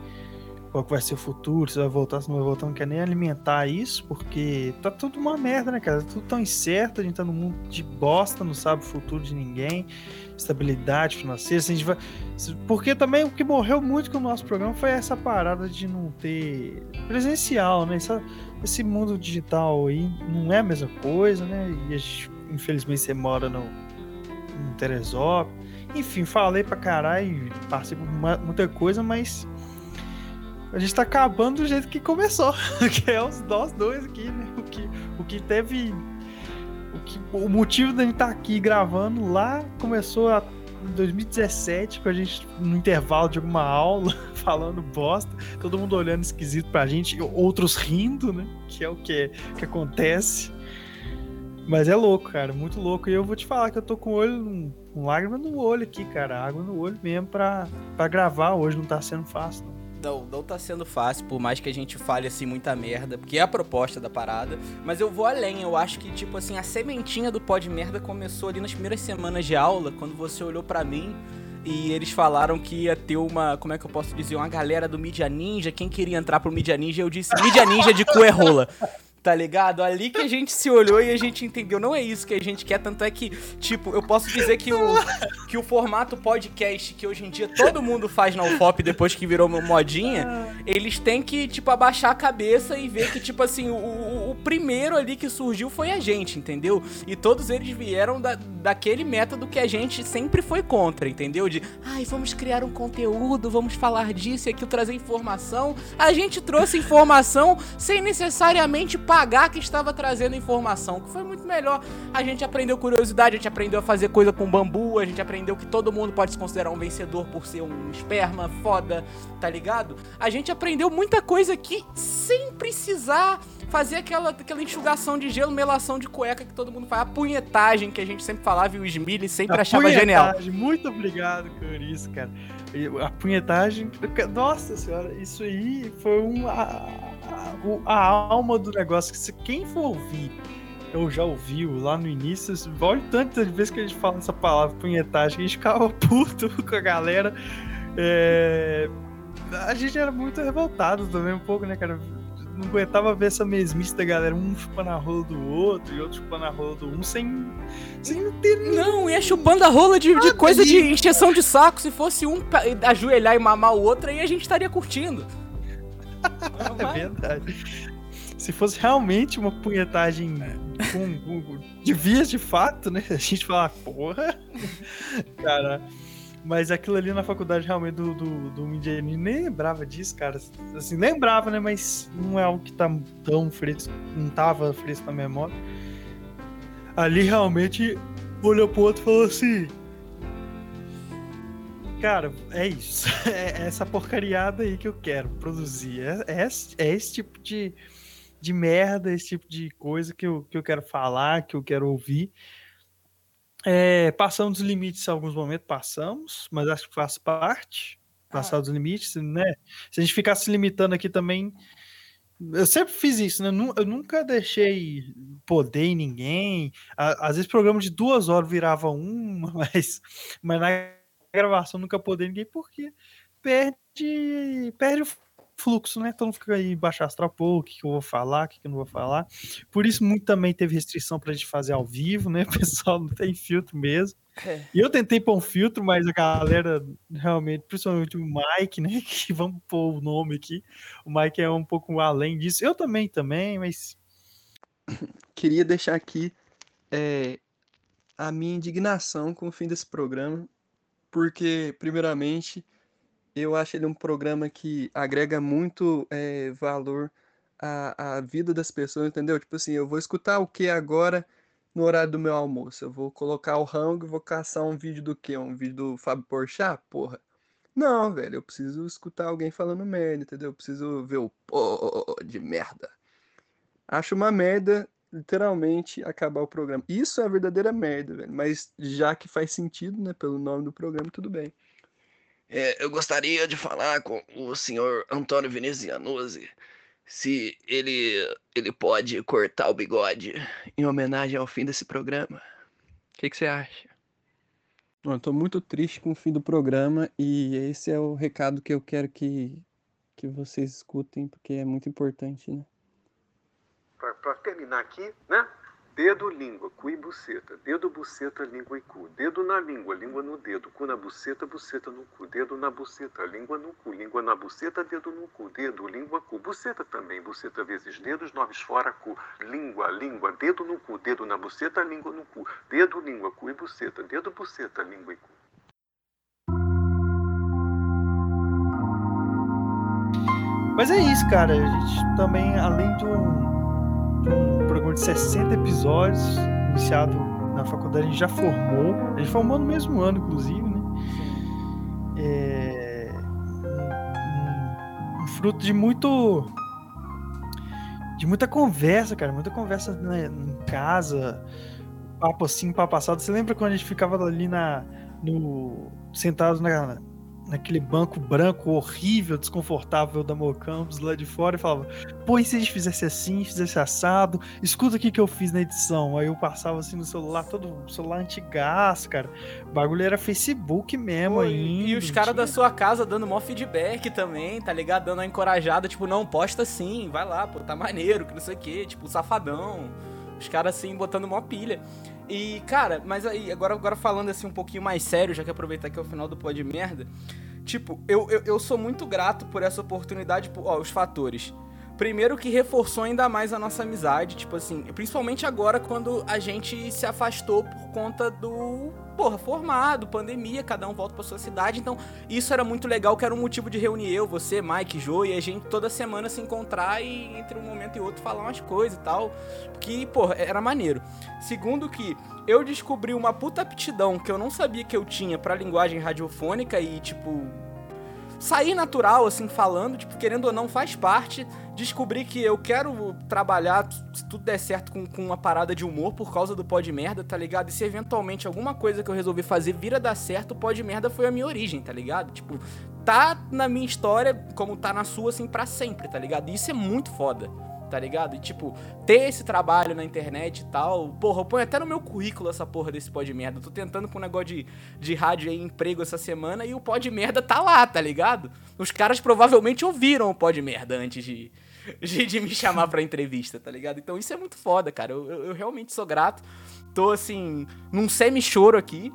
qual vai ser o futuro, se vai voltar, se não vai voltar, não quer nem alimentar isso, porque tá tudo uma merda, né, cara? Tá tudo tão incerto, a gente tá num mundo de bosta, não sabe o futuro de ninguém, estabilidade financeira, a gente vai... Porque também o que morreu muito com o nosso programa foi essa parada de não ter presencial, né? Essa, esse mundo digital aí não é a mesma coisa, né? E a gente, infelizmente você mora no, em Teresópolis. Enfim, falei pra caralho, passei por muita coisa, mas a gente tá acabando do jeito que começou, que é os nós dois aqui, né? O que, o que teve. O, que, o motivo da gente estar tá aqui gravando lá começou a, em 2017, com a gente no intervalo de alguma aula, falando bosta, todo mundo olhando esquisito pra gente, outros rindo, né? Que é o que, que acontece. Mas é louco, cara, muito louco. E eu vou te falar que eu tô com o olho, com lágrima no olho aqui, cara. Água no olho mesmo pra, pra gravar hoje, não tá sendo fácil, não. Não, não tá sendo fácil, por mais que a gente fale assim muita merda, porque é a proposta da parada. Mas eu vou além, eu acho que, tipo assim, a sementinha do pó de merda começou ali nas primeiras semanas de aula, quando você olhou para mim e eles falaram que ia ter uma, como é que eu posso dizer, uma galera do Media Ninja, quem queria entrar pro Media Ninja, eu disse Media Ninja de cu é rola. Tá ligado? Ali que a gente se olhou e a gente entendeu. Não é isso que a gente quer, tanto é que, tipo, eu posso dizer que o, que o formato podcast que hoje em dia todo mundo faz na UFOP depois que virou modinha, eles têm que, tipo, abaixar a cabeça e ver que, tipo assim, o, o, primeiro ali que surgiu foi a gente, entendeu? E todos eles vieram da, daquele método que a gente sempre foi contra, entendeu? De, ai, vamos criar um conteúdo, vamos falar disso e aquilo, trazer informação. A gente trouxe informação sem necessariamente pagar que estava trazendo informação, que foi muito melhor. A gente aprendeu curiosidade, a gente aprendeu a fazer coisa com bambu, a gente aprendeu que todo mundo pode se considerar um vencedor por ser um esperma foda, tá ligado? A gente aprendeu muita coisa aqui sem precisar fazer aquela, aquela enxugação de gelo, melação de cueca que todo mundo faz, a punhetagem que a gente sempre falava e o Smiley sempre a achava genial. Muito obrigado por isso, cara. A punhetagem, nossa senhora, isso aí foi uma a, a alma do negócio. Que se quem for ouvir, eu já ouviu lá no início, olha tantas vezes que a gente fala essa palavra punhetagem, a gente ficava puto com a galera. É... A gente era muito revoltado também, um pouco, né, cara? Não aguentava ver essa mesmice da galera, um chupando a rola do outro e outro chupando a rola do um, sem, sem ter. Não, ia chupando a rola de, de coisa de encheção de saco. Se fosse um ajoelhar e mamar o outro, aí a gente estaria curtindo é verdade. Se fosse realmente uma punhetagem com, com, de vias de fato, né? A gente fala, porra, cara. Mas aquilo ali na faculdade realmente do, do, do nem lembrava disso, cara. Assim, lembrava, né? Mas não é algo que tá tão fresco, não tava fresco na memória. Ali realmente olhou pro outro e falou assim: Cara, é isso. É essa porcariada aí que eu quero produzir. É, é, é, esse tipo de, de merda, esse tipo de coisa que eu, que eu quero falar, que eu quero ouvir. É, passamos os limites em alguns momentos, passamos, mas acho que faz parte. Passar ah. os limites, né? Se a gente ficar se limitando aqui também. Eu sempre fiz isso, né? Eu nunca deixei poder em ninguém. Às vezes, programa de duas horas virava um, mas, mas na gravação nunca poder ninguém, porque perde, perde o fluxo, né? Todo mundo fica aí baixar astral, pô, o que, que eu vou falar, o que, que eu não vou falar. Por isso, muito também teve restrição pra gente fazer ao vivo, né? O pessoal não tem filtro mesmo. É. E eu tentei pôr um filtro, mas a galera realmente, principalmente o Mike, né? Que vamos pôr o nome aqui. O Mike é um pouco além disso. Eu também, também, mas. Queria deixar aqui é, a minha indignação com o fim desse programa porque, primeiramente, eu acho ele um programa que agrega muito é, valor à, à vida das pessoas, entendeu? Tipo assim, eu vou escutar o que agora no horário do meu almoço? Eu vou colocar o rango e vou caçar um vídeo do quê? Um vídeo do Fábio Porchat? Porra. Não, velho, eu preciso escutar alguém falando merda, entendeu? Eu preciso ver o pô de merda. Acho uma merda literalmente acabar o programa. Isso é a verdadeira merda, velho. Mas já que faz sentido, né, pelo nome do programa, tudo bem. É, eu gostaria de falar com o senhor Antônio Venezianuzzi se ele, ele pode cortar o bigode em homenagem ao fim desse programa. O que, que você acha? Eu tô muito triste com o fim do programa e esse é o recado que eu quero que que vocês escutem, porque é muito importante, né? Para terminar aqui, né? Dedo, língua, cu e buceta. Dedo, buceta, língua e cu. Dedo na língua, língua no dedo. Cu na buceta, buceta no cu. Dedo na buceta, língua no cu. Língua na buceta, dedo no cu. Dedo, língua, cu. Buceta também. Buceta vezes dedos, noves fora, cu. Língua, língua, dedo no cu. Dedo na buceta, língua no cu. Dedo, língua, cu e buceta. Dedo, buceta, língua e cu. Mas é isso, cara. A gente também, além de um, de um programa de 60 episódios, iniciado na faculdade, a gente já formou. A gente formou no mesmo ano, inclusive, né? É, um, um fruto de muito. De muita conversa, cara. Muita conversa né, em casa. Papo assim, papo passado. Você lembra quando a gente ficava ali na. No, sentado na, naquele banco branco horrível, desconfortável da Mocampus lá de fora e falava: pô, e se a gente fizesse assim, fizesse assado? Escuta o que, que eu fiz na edição. Aí eu passava assim no celular, todo celular antigaço, cara. O bagulho era Facebook mesmo Pô, ainda. E os caras da sua casa dando mó feedback também, tá ligado? Dando uma encorajada, tipo, não, posta assim, vai lá, pô, tá maneiro, que não sei o quê, tipo, safadão. Os caras assim, botando mó pilha. E, cara, mas aí, agora, agora falando assim um pouquinho mais sério, já que aproveitar que é o final do pó de merda. Tipo, eu, eu, eu sou muito grato por essa oportunidade, por, ó, os fatores. Primeiro que reforçou ainda mais a nossa amizade, tipo assim, principalmente agora quando a gente se afastou por conta do, porra, formado, pandemia, cada um volta pra sua cidade, então isso era muito legal, que era um motivo de reunir eu, você, Mike, Joe e a gente toda semana se encontrar e entre um momento e outro falar umas coisas e tal, que, porra, era maneiro. Segundo que eu descobri uma puta aptidão que eu não sabia que eu tinha pra linguagem radiofônica e, tipo, sair natural, assim, falando, tipo, querendo ou não, faz parte. Descobri que eu quero trabalhar, se tudo der certo, com, com uma parada de humor por causa do pó de merda, tá ligado? E se eventualmente alguma coisa que eu resolvi fazer vira dar certo, o pó de merda foi a minha origem, tá ligado? Tipo, tá na minha história como tá na sua, assim, pra sempre, tá ligado? E isso é muito foda tá ligado? E, tipo, ter esse trabalho na internet e tal, porra, eu ponho até no meu currículo essa porra desse pó de merda. Eu tô tentando com um negócio de, de rádio aí, emprego essa semana, e o pó de merda tá lá, tá ligado? Os caras provavelmente ouviram o pó de merda antes de, de, de me chamar pra entrevista, tá ligado? Então isso é muito foda, cara. Eu, eu, eu realmente sou grato. Tô, assim, num semi-choro aqui.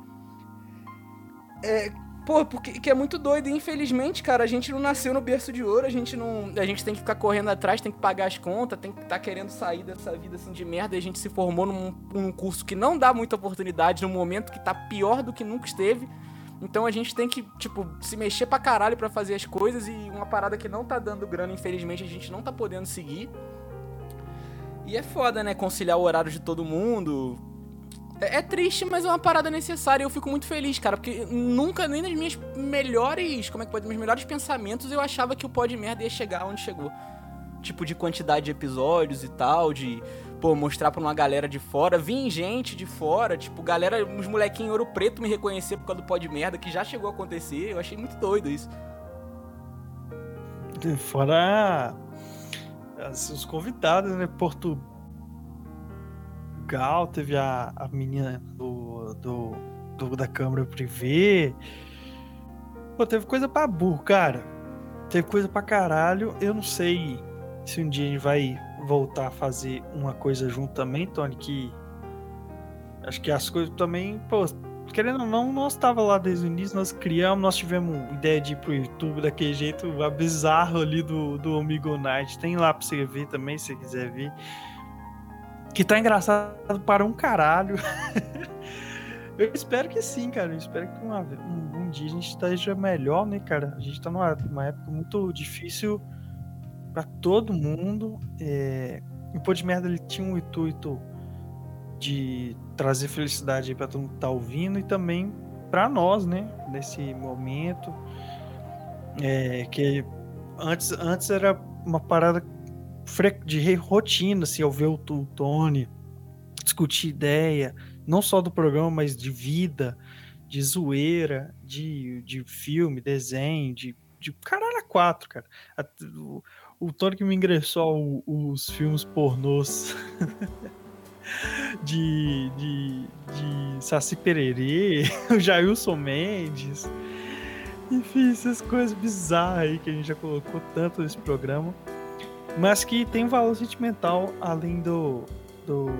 É, Pô, porque que é muito doido. Infelizmente, cara, a gente não nasceu no berço de ouro, a gente não. A gente tem que ficar correndo atrás, tem que pagar as contas, tem que estar tá querendo sair dessa vida assim de merda. E a gente se formou num, num curso que não dá muita oportunidade, num momento que tá pior do que nunca esteve. Então a gente tem que, tipo, se mexer pra caralho pra fazer as coisas. E uma parada que não tá dando grana, infelizmente, a gente não tá podendo seguir. E é foda, né? Conciliar o horário de todo mundo, é, é triste, mas é uma parada necessária. Eu fico muito feliz, cara, porque nunca, nem nas minhas melhores. Como é que pode? Meus melhores pensamentos eu achava que o pó de merda ia chegar onde chegou. Tipo, de quantidade de episódios e tal, de, pô, mostrar pra uma galera de fora. Vim gente de fora, tipo, galera, uns molequinhos ouro preto me reconhecer por causa do pó de merda, que já chegou a acontecer. Eu achei muito doido isso. Fora os convidados, né? Porto Gal, teve a, a menina do, do, do da câmera privê. Pô, teve coisa pra burro, cara. Teve coisa pra caralho. Eu não sei se um dia a gente vai voltar a fazer uma coisa junto também, Tony, que acho que as coisas também, pô, querendo ou não, nós tava lá desde o início, nós criamos, nós tivemos ideia de ir pro YouTube daquele jeito bizarro ali do, do Amigo Night. Tem lá pra você ver também, se quiser ver. Que tá engraçado para um caralho. Eu espero que sim, cara. Eu espero que uma, um, um, dia a gente esteja melhor, né, cara? A gente tá numa, numa época muito difícil para todo mundo. É... O Pô de Merda ele tinha um intuito de trazer felicidade para todo mundo que tá ouvindo e também para nós, né? Nesse momento. É, que antes, antes era uma parada de rotina, assim, ao ver o, o Tony discutir ideia, não só do programa, mas de vida, de zoeira, de, de filme, desenho, de, de caralho a quatro, cara. O, o Tony que me ingressou os filmes pornôs de, de, de Saci Pererê, o Jailson Mendes. Enfim, essas coisas bizarras aí que a gente já colocou tanto nesse programa. Mas que tem valor sentimental além do, do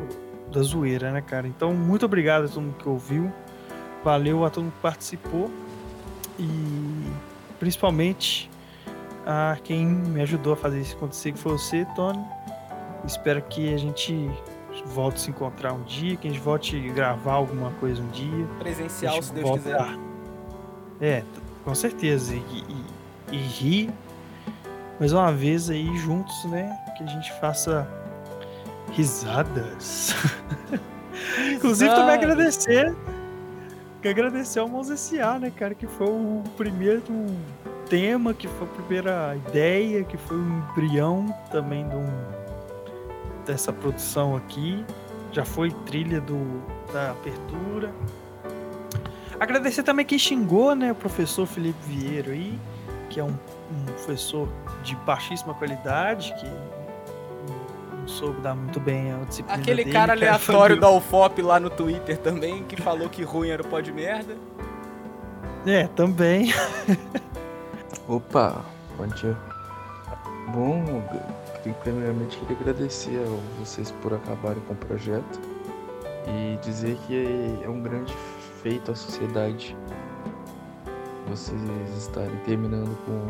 da zoeira, né, cara? Então, muito obrigado a todo mundo que ouviu. Valeu a todo mundo que participou. E principalmente a quem me ajudou a fazer isso acontecer, que foi você, Tony. Espero que a gente volte a se encontrar um dia, que a gente volte a gravar alguma coisa um dia. Presencial, se Deus volte quiser. É, com certeza. E, e, e rir mais uma vez aí juntos, né? Que a gente faça risadas. Inclusive também agradecer. Que agradecer ao Mãos S.A., né, cara? Que foi o primeiro tema, que foi a primeira ideia, que foi o embrião também de um- dessa produção aqui. Já foi trilha do, da abertura. Agradecer também quem xingou, né? O professor Felipe Vieira aí, que é um, um professor de baixíssima qualidade, que não, soube dar muito bem a disciplina Aquele dele, cara aleatório da UFOP lá no Twitter também, que falou que ruim era o pó de merda. É, também. Opa, bom dia. Bom, eu primeiramente queria agradecer a vocês por acabarem com o projeto e dizer que é um grande feito à sociedade vocês estarem terminando com,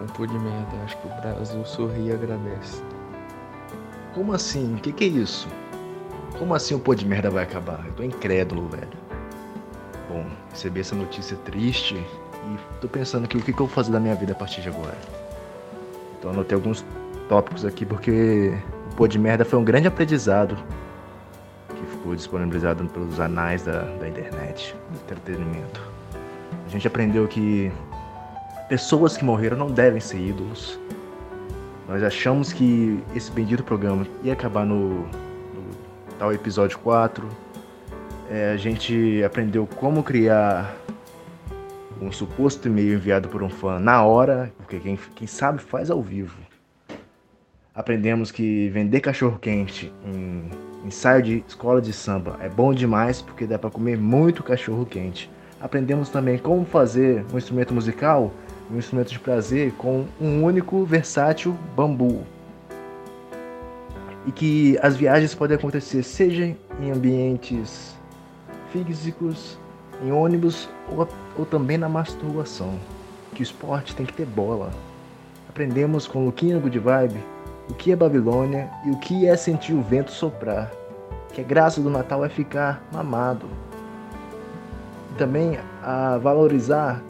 o pô de merda. Acho que o Brasil sorri e agradece. Como assim? O que, que é isso? Como assim o pô de merda vai acabar? Eu tô incrédulo, velho. Bom, recebi essa notícia triste e tô pensando que o que, que eu vou fazer da minha vida a partir de agora. Então anotei alguns tópicos aqui porque o pô de merda foi um grande aprendizado que ficou disponibilizado pelos anais da, da internet, entretenimento. A gente aprendeu que pessoas que morreram não devem ser ídolos. Nós achamos que esse bendito programa ia acabar no, no tal episódio 4. É, a gente aprendeu como criar um suposto e-mail enviado por um fã na hora, porque quem, quem sabe faz ao vivo. Aprendemos que vender cachorro-quente em ensaio de escola de samba é bom demais porque dá para comer muito cachorro-quente. Aprendemos também como fazer um instrumento musical, um instrumento de prazer com um único versátil bambu. E que as viagens podem acontecer seja em ambientes físicos, em ônibus ou, ou também na masturbação. Que o esporte tem que ter bola. Aprendemos com Luquinha Good Vibe o que é Babilônia e o que é sentir o vento soprar. Que a graça do Natal é ficar mamado. E também a valorizar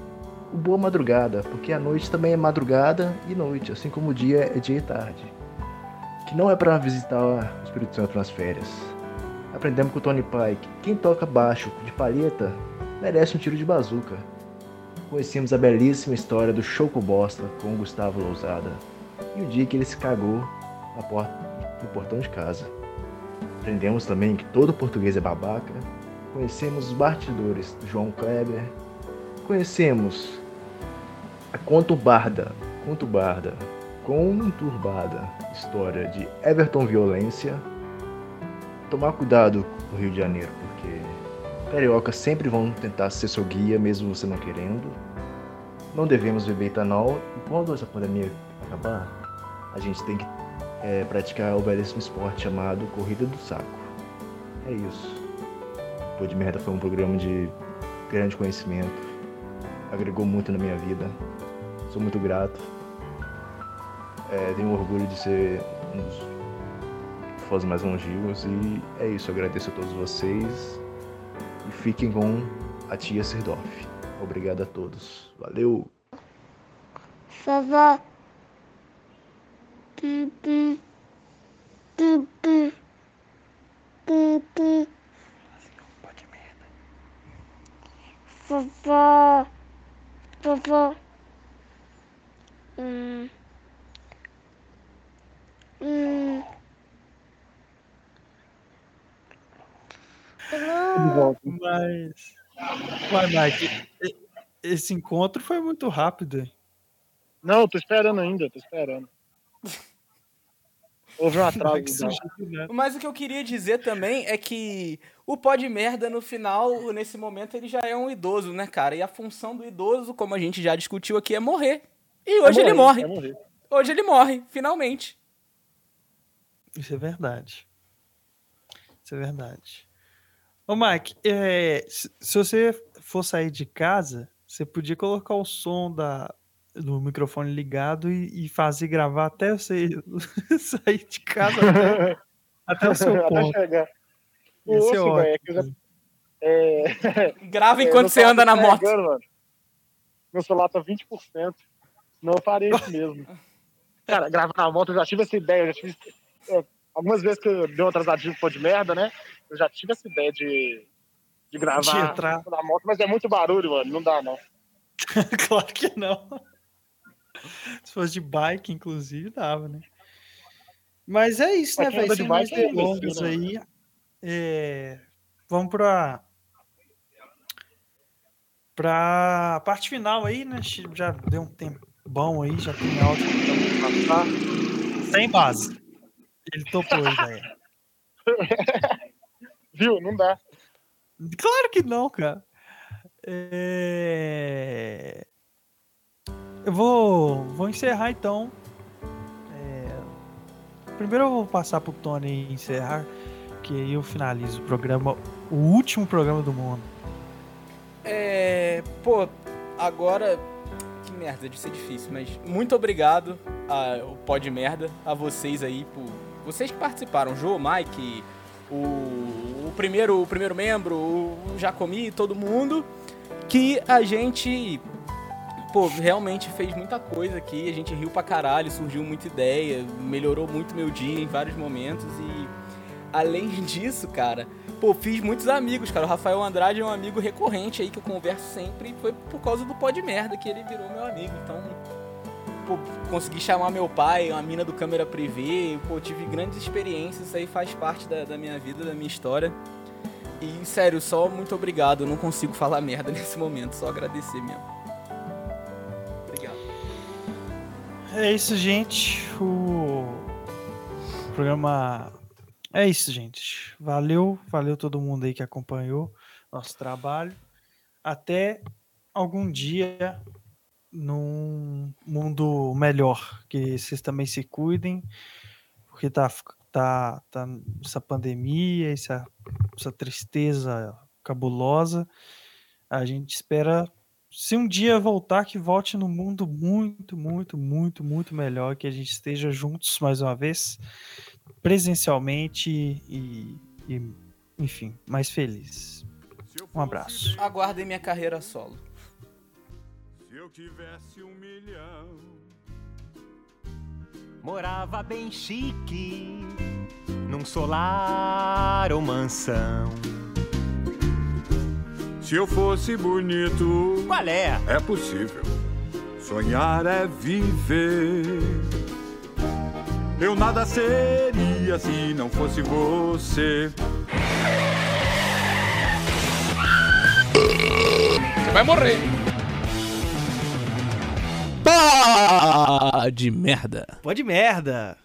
o boa madrugada, porque a noite também é madrugada e noite, assim como o dia é dia e tarde. Que não é para visitar o Espírito Santo nas férias. Aprendemos com o Tony Pike, quem toca baixo de palheta merece um tiro de bazuca. Conhecemos a belíssima história do Choco Bosta com o Gustavo Lousada e o dia que ele se cagou na porta, no portão de casa. Aprendemos também que todo português é babaca. Conhecemos os bastidores do João Kleber. Conhecemos conturbada, conturbada, conturbada história de Everton Violência. Tomar cuidado com o Rio de Janeiro, porque cariocas sempre vão tentar ser seu guia, mesmo você não querendo. Não devemos beber etanol e quando essa pandemia acabar, a gente tem que é, praticar o belíssimo esporte chamado Corrida do Saco. É isso. Pô de Merda foi um programa de grande conhecimento, agregou muito na minha vida. Sou muito grato. É, tenho orgulho de ser um dos fãs mais longínquos e é isso. Agradeço a todos vocês e fiquem com a tia Serdorf. Obrigado a todos. Valeu! Vovó. Vovó. Vovó. Hum. Hum. Mas. Vai, Mike. Esse encontro foi muito rápido. Não, tô esperando ainda, tô esperando. Houve um atraso. Da- surgiu, né? Mas o que eu queria dizer também é que o pó de merda, no final, nesse momento, ele já é um idoso, né, cara? E a função do idoso, como a gente já discutiu aqui, é morrer. E hoje ele morre. morrer. Hoje ele morre, finalmente. Isso é verdade. Isso é verdade. Ô, Mike, é, se, se você for sair de casa, você podia colocar o som da, do microfone ligado e, e fazer gravar até você sair de casa até, até o seu Até ponto. chegar. Ser Oxe, velho, é ótimo. é... Grava É, enquanto você anda na moto. mano. Meu celular tá 20%. Senão eu faria isso mesmo. Cara, gravar na moto, eu já tive essa ideia. Eu já tive... é, algumas vezes que eu dei um atrasadinho pô de merda, né? Eu já tive essa ideia de, de gravar De entrar. na moto, mas é muito barulho, mano. Não dá, não. claro que não. Se fosse de bike, inclusive, dava, né? Mas é isso, né, quem velho? anda de Sem mais é delongas besteira, aí. é, Vamos pra. Pra parte final aí, né? Já deu um tempo bom aí, já tem áudio pra. Sem base. Ele topou a ideia. Viu? Não dá. Claro que não, cara. É, Eu vou, vou encerrar então. É, Primeiro eu vou passar pro Tony encerrar, que aí eu finalizo o programa, o último programa do mundo. É. Pô, agora. Merda, deve ser difícil, mas muito obrigado ao Pó de Merda, a vocês aí, por. Vocês que participaram, Jô, Mike, o, o, primeiro, o primeiro membro, o Jacomi, todo mundo, que a gente. Pô, realmente fez muita coisa aqui, a gente riu pra caralho, surgiu muita ideia, melhorou muito meu dia em vários momentos e além disso, cara, pô, fiz muitos amigos, cara. O Rafael Andrade é um amigo recorrente aí que eu converso sempre. e Foi por causa do pó de merda que ele virou meu amigo. Então, pô, consegui chamar meu pai, uma mina do câmera privê. Pô, tive grandes experiências. Isso aí faz parte da, da minha vida, da minha história. E, sério, só muito obrigado. Eu não consigo falar merda nesse momento, só agradecer mesmo. Obrigado. É isso, gente. O programa. É isso, gente. Valeu, valeu todo mundo aí que acompanhou nosso trabalho. Até algum dia num mundo melhor. Que vocês também se cuidem, porque tá, tá, tá essa pandemia, essa, essa tristeza cabulosa. A gente espera se um dia voltar, que volte num mundo muito, muito, muito, muito melhor, que a gente esteja juntos mais uma vez, presencialmente e, e enfim, mais feliz. Um abraço. Aguardem minha carreira solo. Se eu tivesse um milhão, Morava bem chique, num solar ou mansão. se eu fosse bonito, Qual é? é possível. Sonhar é viver. Eu nada seria se não fosse você. Você vai morrer. Pá de merda. Pode merda.